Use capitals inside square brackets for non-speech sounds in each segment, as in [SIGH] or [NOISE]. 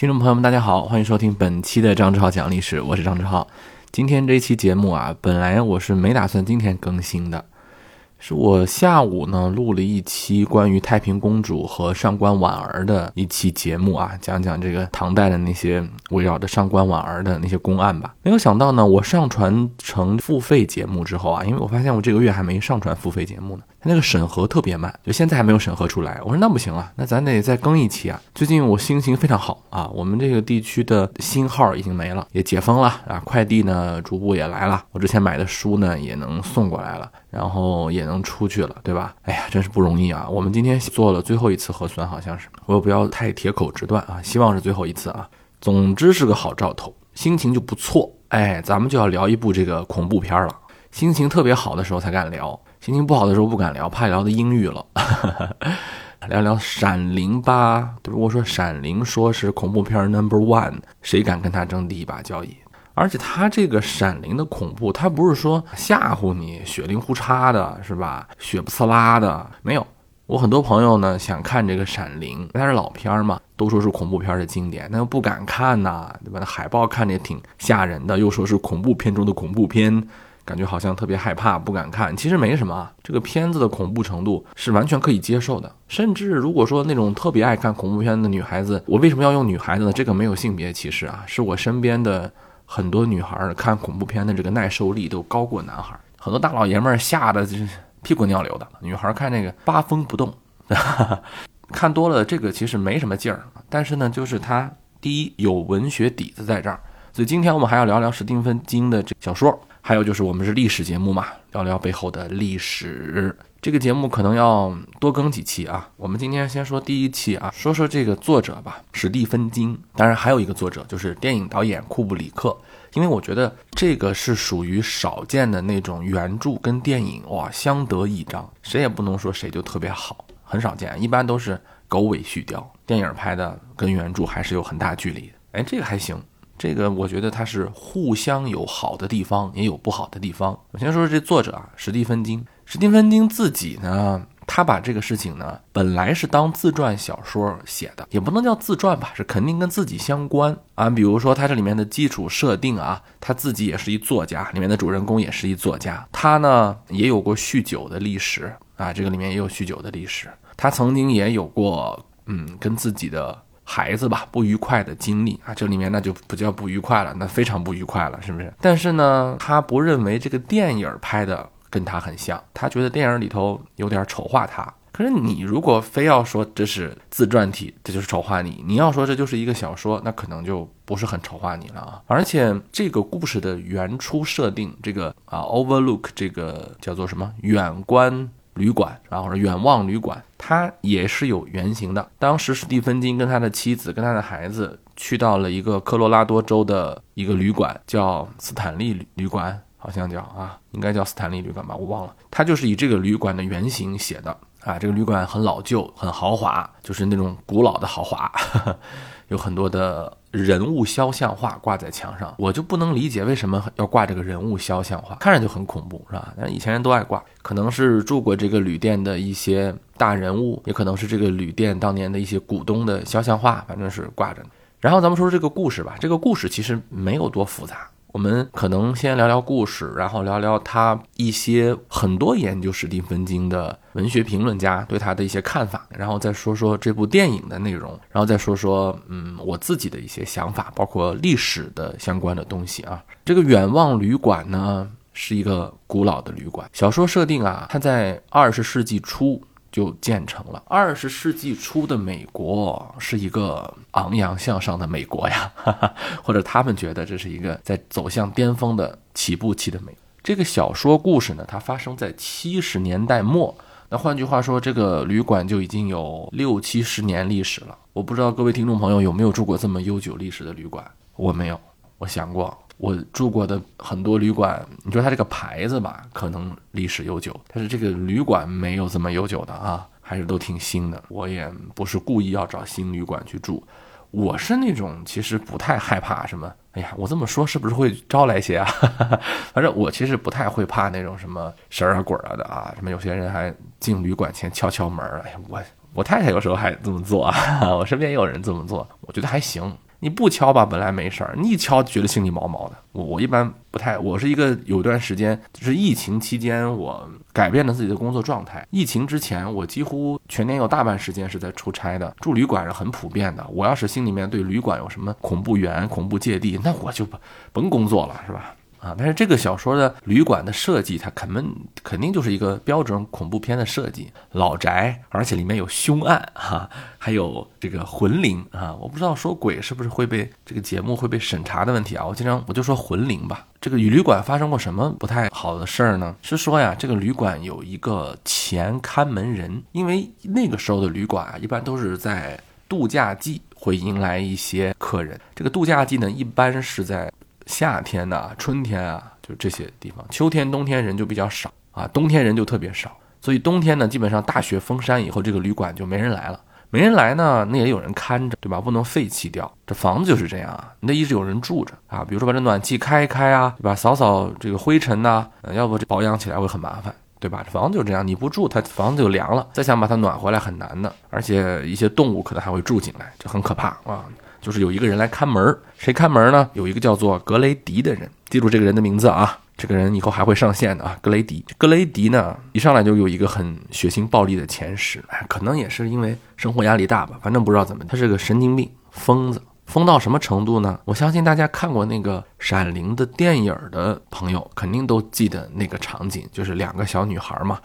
听众朋友们，大家好，欢迎收听本期的张志浩讲历史，我是张志浩。今天这期节目啊，本来我是没打算今天更新的。是我下午呢录了一期关于太平公主和上官婉儿的一期节目啊，讲讲这个唐代的那些围绕着上官婉儿的那些公案吧。没有想到呢，我上传成付费节目之后啊，因为我发现我这个月还没上传付费节目呢。他那个审核特别慢，就现在还没有审核出来。我说那不行啊，那咱得再更一期啊。最近我心情非常好啊，我们这个地区的新号已经没了，也解封了啊，快递呢逐步也来了，我之前买的书呢也能送过来了，然后也能出去了，对吧？哎呀，真是不容易啊。我们今天做了最后一次核酸，好像是，我也不要太铁口直断啊，希望是最后一次啊。总之是个好兆头，心情就不错。哎，咱们就要聊一部这个恐怖片了，心情特别好的时候才敢聊。心情不好的时候不敢聊，怕聊的阴郁了。[LAUGHS] 聊聊《闪灵》吧。如果说《闪灵》说是恐怖片 Number One，谁敢跟他争第一把交椅？而且他这个《闪灵》的恐怖，他不是说吓唬你，血灵呼嚓的，是吧？血不刺啦的，没有。我很多朋友呢想看这个《闪灵》，它是老片儿嘛，都说是恐怖片的经典，那又不敢看呐，对吧？那海报看着也挺吓人的，又说是恐怖片中的恐怖片。感觉好像特别害怕，不敢看。其实没什么啊，这个片子的恐怖程度是完全可以接受的。甚至如果说那种特别爱看恐怖片的女孩子，我为什么要用女孩子呢？这个没有性别歧视啊，是我身边的很多女孩看恐怖片的这个耐受力都高过男孩。很多大老爷们儿吓得就是屁滚尿流的，女孩看那个八风不动。[LAUGHS] 看多了这个其实没什么劲儿，但是呢，就是它第一有文学底子在这儿，所以今天我们还要聊聊史蒂芬金的这小说。还有就是，我们是历史节目嘛，聊聊背后的历史。这个节目可能要多更几期啊。我们今天先说第一期啊，说说这个作者吧，史蒂芬金。当然还有一个作者，就是电影导演库布里克。因为我觉得这个是属于少见的那种原著跟电影哇相得益彰，谁也不能说谁就特别好，很少见，一般都是狗尾续貂。电影拍的跟原著还是有很大距离的。哎，这个还行。这个我觉得它是互相有好的地方，也有不好的地方。我先说说这作者啊，史蒂芬金。史蒂芬金自己呢，他把这个事情呢，本来是当自传小说写的，也不能叫自传吧，是肯定跟自己相关啊。比如说他这里面的基础设定啊，他自己也是一作家，里面的主人公也是一作家，他呢也有过酗酒的历史啊，这个里面也有酗酒的历史。他曾经也有过，嗯，跟自己的。孩子吧，不愉快的经历啊，这里面那就不叫不愉快了，那非常不愉快了，是不是？但是呢，他不认为这个电影拍的跟他很像，他觉得电影里头有点丑化他。可是你如果非要说这是自传体，这就是丑化你；你要说这就是一个小说，那可能就不是很丑化你了啊。而且这个故事的原初设定，这个啊，Overlook 这个叫做什么远观。旅馆，然后是远望旅馆，它也是有原型的。当时史蒂芬金跟他的妻子跟他的孩子去到了一个科罗拉多州的一个旅馆，叫斯坦利旅馆，好像叫啊，应该叫斯坦利旅馆吧，我忘了。他就是以这个旅馆的原型写的啊，这个旅馆很老旧，很豪华，就是那种古老的豪华，[LAUGHS] 有很多的。人物肖像画挂在墙上，我就不能理解为什么要挂这个人物肖像画，看着就很恐怖，是吧？但以前人都爱挂，可能是住过这个旅店的一些大人物，也可能是这个旅店当年的一些股东的肖像画，反正是挂着。然后咱们说说这个故事吧，这个故事其实没有多复杂。我们可能先聊聊故事，然后聊聊他一些很多研究史蒂芬金的文学评论家对他的一些看法，然后再说说这部电影的内容，然后再说说嗯我自己的一些想法，包括历史的相关的东西啊。这个远望旅馆呢是一个古老的旅馆，小说设定啊，它在二十世纪初。就建成了。二十世纪初的美国是一个昂扬向上的美国呀，哈 [LAUGHS] 哈或者他们觉得这是一个在走向巅峰的起步期的美。这个小说故事呢，它发生在七十年代末。那换句话说，这个旅馆就已经有六七十年历史了。我不知道各位听众朋友有没有住过这么悠久历史的旅馆？我没有，我想过。我住过的很多旅馆，你说它这个牌子吧，可能历史悠久，但是这个旅馆没有这么悠久的啊，还是都挺新的。我也不是故意要找新旅馆去住，我是那种其实不太害怕什么。哎呀，我这么说是不是会招来些啊？[LAUGHS] 反正我其实不太会怕那种什么神啊鬼啊的啊，什么有些人还进旅馆前敲敲门儿。哎呀，我我太太有时候还这么做啊，[LAUGHS] 我身边也有人这么做，我觉得还行。你不敲吧，本来没事儿；你一敲，觉得心里毛毛的。我我一般不太，我是一个有段时间，就是疫情期间，我改变了自己的工作状态。疫情之前，我几乎全年有大半时间是在出差的，住旅馆是很普遍的。我要是心里面对旅馆有什么恐怖源、恐怖芥蒂，那我就甭工作了，是吧？啊，但是这个小说的旅馆的设计，它肯定肯定就是一个标准恐怖片的设计，老宅，而且里面有凶案哈，还有这个魂灵啊，我不知道说鬼是不是会被这个节目会被审查的问题啊，我经常我就说魂灵吧。这个与旅馆发生过什么不太好的事儿呢？是说呀，这个旅馆有一个前看门人，因为那个时候的旅馆啊，一般都是在度假季会迎来一些客人，这个度假季呢，一般是在。夏天呐，春天啊，就这些地方。秋天、冬天人就比较少啊，冬天人就特别少。所以冬天呢，基本上大雪封山以后，这个旅馆就没人来了。没人来呢，那也有人看着，对吧？不能废弃掉。这房子就是这样啊，你得一直有人住着啊。比如说把这暖气开一开啊，对吧？扫扫这个灰尘呐，要不这保养起来会很麻烦，对吧？这房子就这样，你不住，它房子就凉了。再想把它暖回来很难的，而且一些动物可能还会住进来，这很可怕啊。就是有一个人来看门谁看门呢？有一个叫做格雷迪的人，记住这个人的名字啊！这个人以后还会上线的啊！格雷迪，格雷迪呢，一上来就有一个很血腥暴力的前史，哎，可能也是因为生活压力大吧，反正不知道怎么，他是个神经病疯子，疯到什么程度呢？我相信大家看过那个《闪灵》的电影的朋友，肯定都记得那个场景，就是两个小女孩嘛，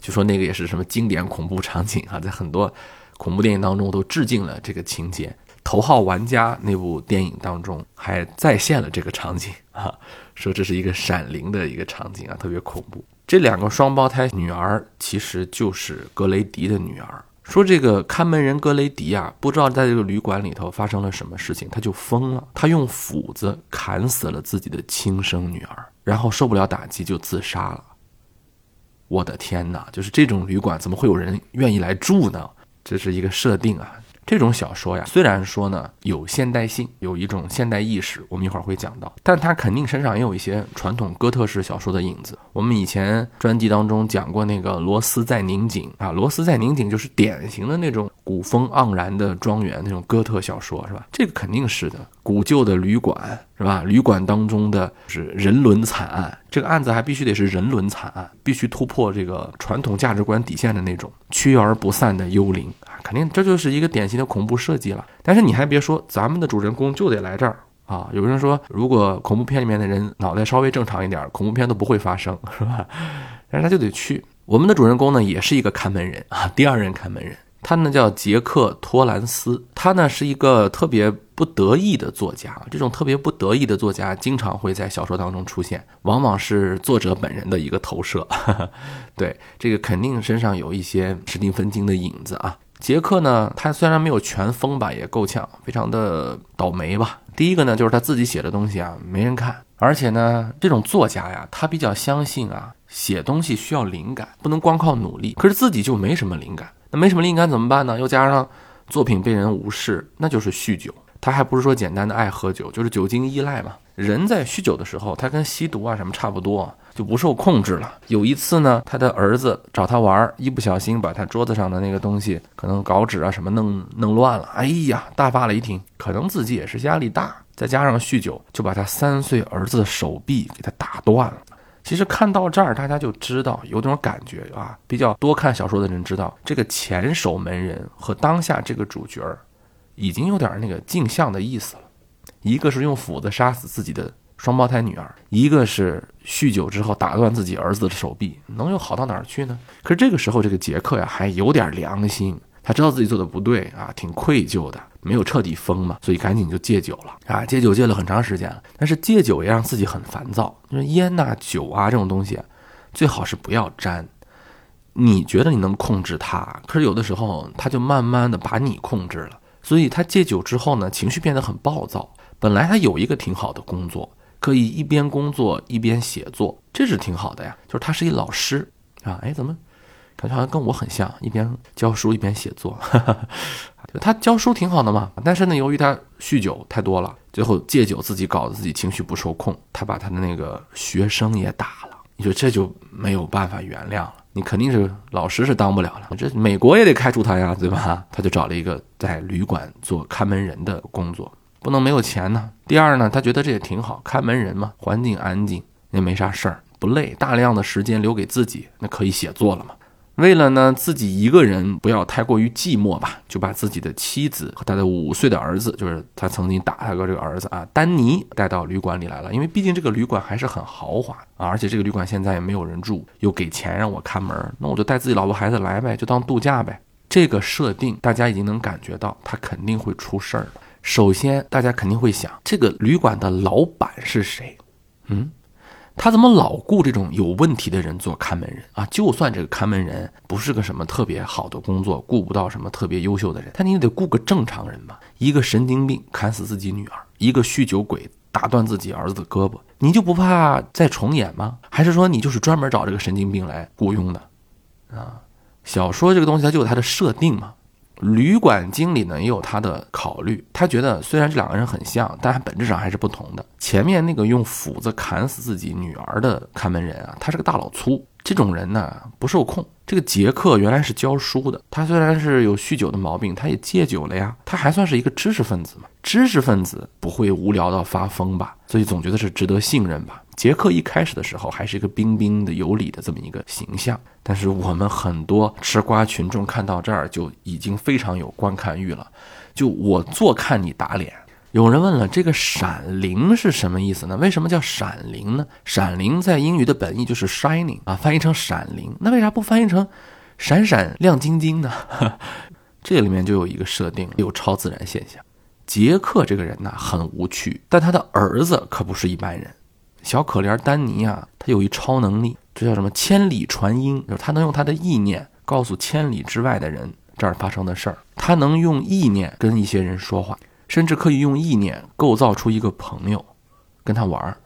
就说那个也是什么经典恐怖场景啊，在很多恐怖电影当中都致敬了这个情节。头号玩家那部电影当中还再现了这个场景啊，[LAUGHS] 说这是一个闪灵的一个场景啊，特别恐怖。这两个双胞胎女儿其实就是格雷迪的女儿。说这个看门人格雷迪啊，不知道在这个旅馆里头发生了什么事情，他就疯了，他用斧子砍死了自己的亲生女儿，然后受不了打击就自杀了。我的天哪，就是这种旅馆怎么会有人愿意来住呢？这是一个设定啊。这种小说呀，虽然说呢有现代性，有一种现代意识，我们一会儿会讲到，但它肯定身上也有一些传统哥特式小说的影子。我们以前专辑当中讲过那个《罗斯在拧紧》啊，《罗斯在拧紧》就是典型的那种古风盎然的庄园那种哥特小说，是吧？这个肯定是的。古旧的旅馆，是吧？旅馆当中的是人伦惨案，这个案子还必须得是人伦惨案，必须突破这个传统价值观底线的那种趋而不散的幽灵。肯定这就是一个典型的恐怖设计了，但是你还别说，咱们的主人公就得来这儿啊！有人说，如果恐怖片里面的人脑袋稍微正常一点，恐怖片都不会发生，是吧？[LAUGHS] 但是他就得去。我们的主人公呢，也是一个看门人啊，第二任看门人，他呢叫杰克托兰斯，他呢是一个特别不得意的作家。这种特别不得意的作家，经常会在小说当中出现，往往是作者本人的一个投射。[LAUGHS] 对，这个肯定身上有一些史蒂芬金的影子啊。杰克呢，他虽然没有全疯吧，也够呛，非常的倒霉吧。第一个呢，就是他自己写的东西啊，没人看，而且呢，这种作家呀，他比较相信啊，写东西需要灵感，不能光靠努力。可是自己就没什么灵感，那没什么灵感怎么办呢？又加上作品被人无视，那就是酗酒。他还不是说简单的爱喝酒，就是酒精依赖嘛。人在酗酒的时候，他跟吸毒啊什么差不多。就不受控制了。有一次呢，他的儿子找他玩，一不小心把他桌子上的那个东西，可能稿纸啊什么弄弄乱了。哎呀，大发雷霆。可能自己也是压力大，再加上酗酒，就把他三岁儿子的手臂给他打断了。其实看到这儿，大家就知道有种感觉啊，比较多看小说的人知道，这个前守门人和当下这个主角，已经有点那个镜像的意思了。一个是用斧子杀死自己的。双胞胎女儿，一个是酗酒之后打断自己儿子的手臂，能有好到哪儿去呢？可是这个时候，这个杰克呀还有点良心，他知道自己做的不对啊，挺愧疚的，没有彻底疯嘛，所以赶紧就戒酒了啊。戒酒戒了很长时间了，但是戒酒也让自己很烦躁，就是烟呐、酒啊这种东西，最好是不要沾。你觉得你能控制他，可是有的时候他就慢慢的把你控制了。所以他戒酒之后呢，情绪变得很暴躁。本来他有一个挺好的工作。可以一边工作一边写作，这是挺好的呀。就是他是一老师啊，哎，怎么感觉好像跟我很像，一边教书一边写作。就 [LAUGHS] 他教书挺好的嘛，但是呢，由于他酗酒太多了，最后戒酒自己搞得自己情绪不受控，他把他的那个学生也打了。你说这就没有办法原谅了，你肯定是老师是当不了了，这美国也得开除他呀，对吧？他就找了一个在旅馆做看门人的工作。不能没有钱呢。第二呢，他觉得这也挺好，看门人嘛，环境安静，也没啥事儿，不累，大量的时间留给自己，那可以写作了嘛。为了呢自己一个人不要太过于寂寞吧，就把自己的妻子和他的五岁的儿子，就是他曾经打他过这个儿子啊，丹尼带到旅馆里来了。因为毕竟这个旅馆还是很豪华啊，而且这个旅馆现在也没有人住，又给钱让我看门，那我就带自己老婆孩子来呗，就当度假呗。这个设定大家已经能感觉到，他肯定会出事儿的。首先，大家肯定会想，这个旅馆的老板是谁？嗯。他怎么老雇这种有问题的人做看门人啊？就算这个看门人不是个什么特别好的工作，雇不到什么特别优秀的人，但你得雇个正常人吧？一个神经病砍死自己女儿，一个酗酒鬼打断自己儿子的胳膊，你就不怕再重演吗？还是说你就是专门找这个神经病来雇佣的？啊，小说这个东西它就有它的设定嘛。旅馆经理呢也有他的考虑，他觉得虽然这两个人很像，但本质上还是不同的。前面那个用斧子砍死自己女儿的看门人啊，他是个大老粗，这种人呢不受控。这个杰克原来是教书的，他虽然是有酗酒的毛病，他也戒酒了呀，他还算是一个知识分子嘛。知识分子不会无聊到发疯吧？所以总觉得是值得信任吧。杰克一开始的时候还是一个彬彬的有礼的这么一个形象，但是我们很多吃瓜群众看到这儿就已经非常有观看欲了。就我坐看你打脸。有人问了，这个“闪灵”是什么意思呢？为什么叫“闪灵”呢？“闪灵”在英语的本意就是 “shining” 啊，翻译成“闪灵”，那为啥不翻译成“闪闪亮晶晶”呢？[LAUGHS] 这里面就有一个设定，有超自然现象。杰克这个人呢很无趣，但他的儿子可不是一般人。小可怜丹尼啊，他有一超能力，这叫什么？千里传音，就是他能用他的意念告诉千里之外的人这儿发生的事儿。他能用意念跟一些人说话，甚至可以用意念构造出一个朋友跟他玩儿，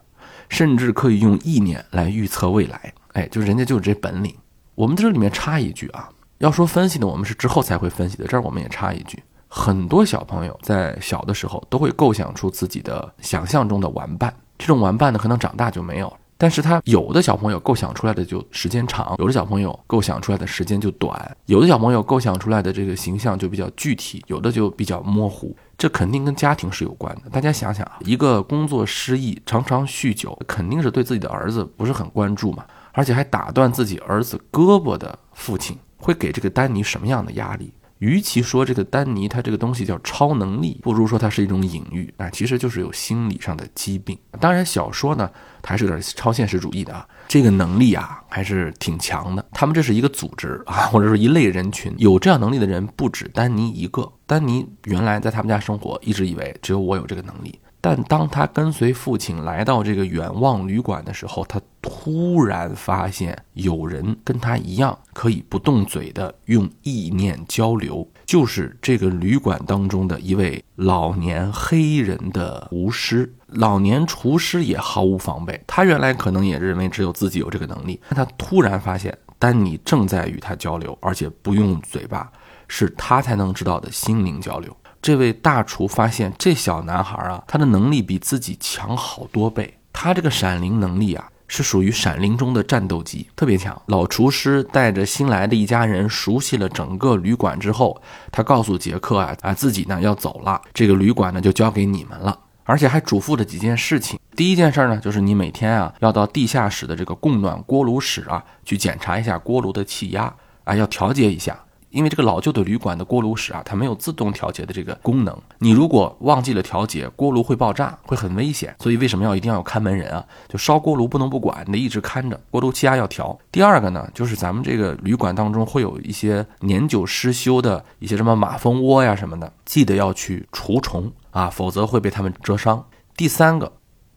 甚至可以用意念来预测未来。哎，就人家就有这本领。我们这里面插一句啊，要说分析呢，我们是之后才会分析的。这儿我们也插一句，很多小朋友在小的时候都会构想出自己的想象中的玩伴。这种玩伴呢，可能长大就没有了。但是他有的小朋友构想出来的就时间长，有的小朋友构想出来的时间就短，有的小朋友构想出来的这个形象就比较具体，有的就比较模糊。这肯定跟家庭是有关的。大家想想啊，一个工作失意、常常酗酒，肯定是对自己的儿子不是很关注嘛，而且还打断自己儿子胳膊的父亲，会给这个丹尼什么样的压力？与其说这个丹尼他这个东西叫超能力，不如说它是一种隐喻啊，其实就是有心理上的疾病。当然，小说呢，还是有点超现实主义的啊，这个能力啊还是挺强的。他们这是一个组织啊，或者说一类人群，有这样能力的人不止丹尼一个。丹尼原来在他们家生活，一直以为只有我有这个能力。但当他跟随父亲来到这个远望旅馆的时候，他突然发现有人跟他一样可以不动嘴的用意念交流，就是这个旅馆当中的一位老年黑人的厨师。老年厨师也毫无防备，他原来可能也认为只有自己有这个能力，但他突然发现丹尼正在与他交流，而且不用嘴巴，是他才能知道的心灵交流。这位大厨发现，这小男孩啊，他的能力比自己强好多倍。他这个闪灵能力啊，是属于闪灵中的战斗机，特别强。老厨师带着新来的一家人熟悉了整个旅馆之后，他告诉杰克啊啊，自己呢要走了，这个旅馆呢就交给你们了，而且还嘱咐了几件事情。第一件事呢，就是你每天啊要到地下室的这个供暖锅炉室啊去检查一下锅炉的气压啊，要调节一下。因为这个老旧的旅馆的锅炉室啊，它没有自动调节的这个功能。你如果忘记了调节，锅炉会爆炸，会很危险。所以为什么要一定要有看门人啊？就烧锅炉不能不管，你得一直看着锅炉气压要调。第二个呢，就是咱们这个旅馆当中会有一些年久失修的一些什么马蜂窝呀什么的，记得要去除虫啊，否则会被他们蛰伤。第三个，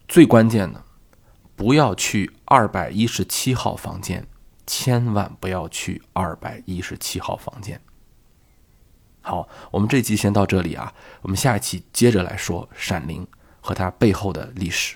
最关键的，不要去二百一十七号房间。千万不要去二百一十七号房间。好，我们这期先到这里啊，我们下一期接着来说《闪灵》和它背后的历史。